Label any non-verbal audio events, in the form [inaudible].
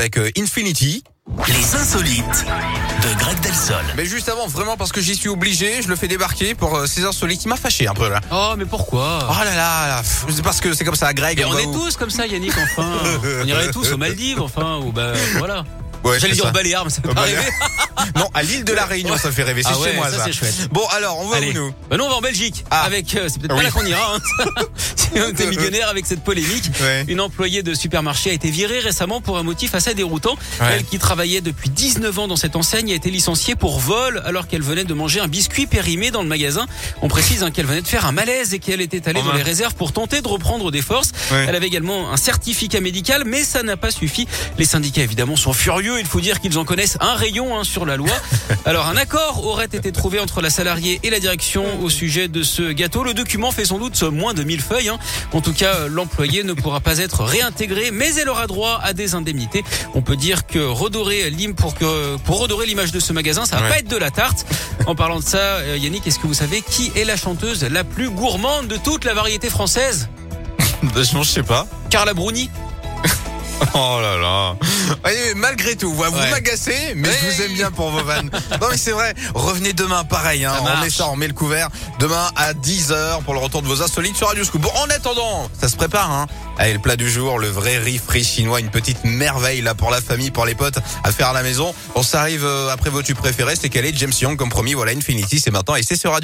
avec euh, Infinity. Les insolites de Greg Delsol. Mais juste avant, vraiment parce que j'y suis obligé, je le fais débarquer pour euh, ces insolites. Il m'a fâché un peu là. Oh, mais pourquoi? Oh là là, là, pff, c'est parce que c'est comme ça, Greg. Et on est où tous comme ça, Yannick, enfin. [laughs] on irait tous aux Maldives, enfin, ou bah voilà. Ouais, J'allais dire ça. Baléares, mais ça fait Aux pas Baléares. rêver. [laughs] Non, à l'île de la Réunion, ça fait rêver. C'est Ah chez moi ça, ça. c'est chouette. Bon alors, on va Allez. où nous? Bah nous on va en Belgique Ah. avec euh, c'est peut-être Oui. pas là qu'on ira hein. [laughs] si on était millionnaire avec cette polémique Ouais. une employée de supermarché a été virée récemment pour un motif assez déroutant Ouais. elle qui travaillait depuis 19 ans dans cette enseigne a été licenciée pour vol alors qu'elle venait de manger un biscuit périmé dans le magasin on précise hein, qu'elle venait de faire un malaise et qu'elle était allée Oh dans les réserves pour tenter de reprendre des forces Ouais. elle avait également un certificat médical mais ça n'a pas suffi les syndicats évidemment sont furieux il faut dire qu'ils en connaissent un rayon hein, sur la loi [laughs] alors un accord aurait été trouvé entre la salariée et la direction au sujet de ce gâteau. Le document fait sans doute moins de 1000 feuilles. hein. En tout cas, l'employé ne pourra pas être réintégré, mais elle aura droit à des indemnités. On peut dire que redorer l'im pour que pour redorer l'image de ce magasin, ça va Ouais. pas être de la tarte. En parlant de ça, euh, Yannick, est-ce que vous savez qui est la chanteuse la plus gourmande de toute la variété française? [laughs] Je sais pas. Carla Bruni. [laughs] Oh là là. Voyez, malgré tout, vous, vous Ouais. m'agacez, mais je vous aime bien pour vos vannes. [laughs] Non mais c'est vrai, revenez demain pareil, hein. On met ça, on met le couvert. Demain à 10h pour le retour de vos insolites sur Radio Scoop. Bon, en attendant, ça se prépare, hein. Allez, le plat du jour, le vrai riz frit chinois, une petite merveille là pour la famille, pour les potes à faire à la maison. On s'arrive euh, après vos tubes préférés, c'est qu'elle est James Young comme promis. Voilà, Infinity, c'est maintenant et c'est sur Radio